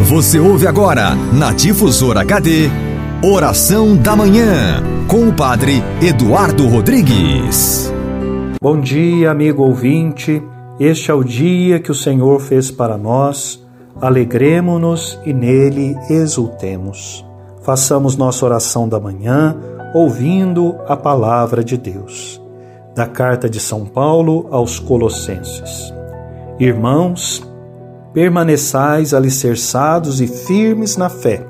Você ouve agora, na Difusora HD, Oração da Manhã, com o Padre Eduardo Rodrigues. Bom dia, amigo ouvinte. Este é o dia que o Senhor fez para nós. Alegremo-nos e nele exultemos. Façamos nossa oração da manhã ouvindo a palavra de Deus. Da carta de São Paulo aos Colossenses. Irmãos, permaneçais alicerçados e firmes na fé,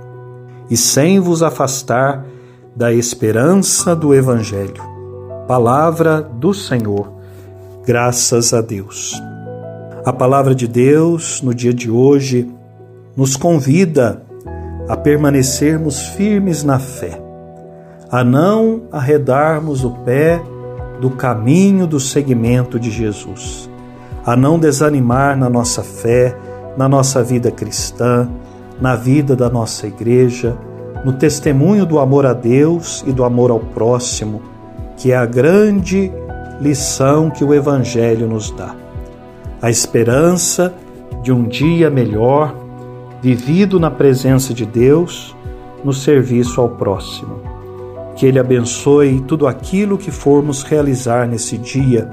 e sem vos afastar da esperança do Evangelho. Palavra do Senhor. Graças a Deus. A palavra de Deus no dia de hoje nos convida a permanecermos firmes na fé, a não arredarmos o pé do caminho do seguimento de Jesus, a não desanimar na nossa fé, na nossa vida cristã, na vida da nossa igreja, no testemunho do amor a Deus e do amor ao próximo, que é a grande lição que o Evangelho nos dá. A esperança de um dia melhor, vivido na presença de Deus, no serviço ao próximo. Que Ele abençoe tudo aquilo que formos realizar nesse dia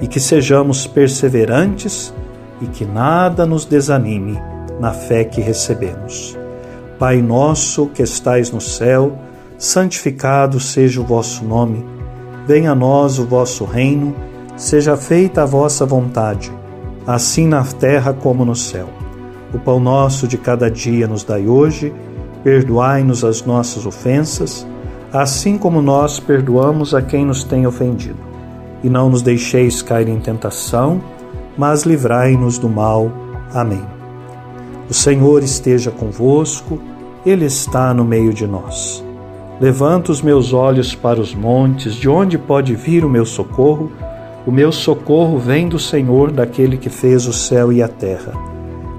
e que sejamos perseverantes e que nada nos desanime na fé que recebemos. Pai nosso que estais no céu, santificado seja o vosso nome. Venha a nós o vosso reino, seja feita a vossa vontade, assim na terra como no céu. O pão nosso de cada dia nos dai hoje, perdoai-nos as nossas ofensas, assim como nós perdoamos a quem nos tem ofendido. E não nos deixeis cair em tentação, mas livrai-nos do mal. Amém. O Senhor esteja convosco, Ele está no meio de nós. Levanto os meus olhos para os montes, de onde pode vir o meu socorro? O meu socorro vem do Senhor, daquele que fez o céu e a terra.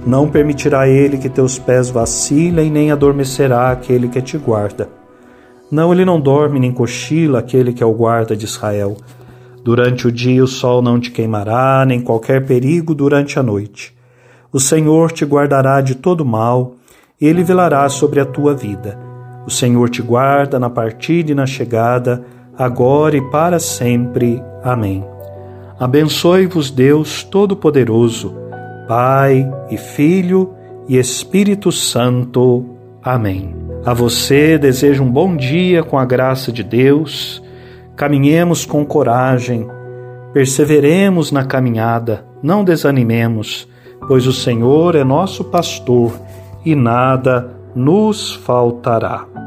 Não permitirá ele que teus pés vacilem, nem adormecerá aquele que te guarda. Não, ele não dorme nem cochila aquele que é o guarda de Israel. Durante o dia o sol não te queimará, nem qualquer perigo durante a noite. O Senhor te guardará de todo mal, ele velará sobre a tua vida. O Senhor te guarda na partida e na chegada, agora e para sempre. Amém. Abençoe-vos Deus Todo-Poderoso, Pai e Filho e Espírito Santo. Amém. A você desejo um bom dia com a graça de Deus Caminhemos com coragem, perseveremos na caminhada, não desanimemos, pois o Senhor é nosso pastor e nada nos faltará.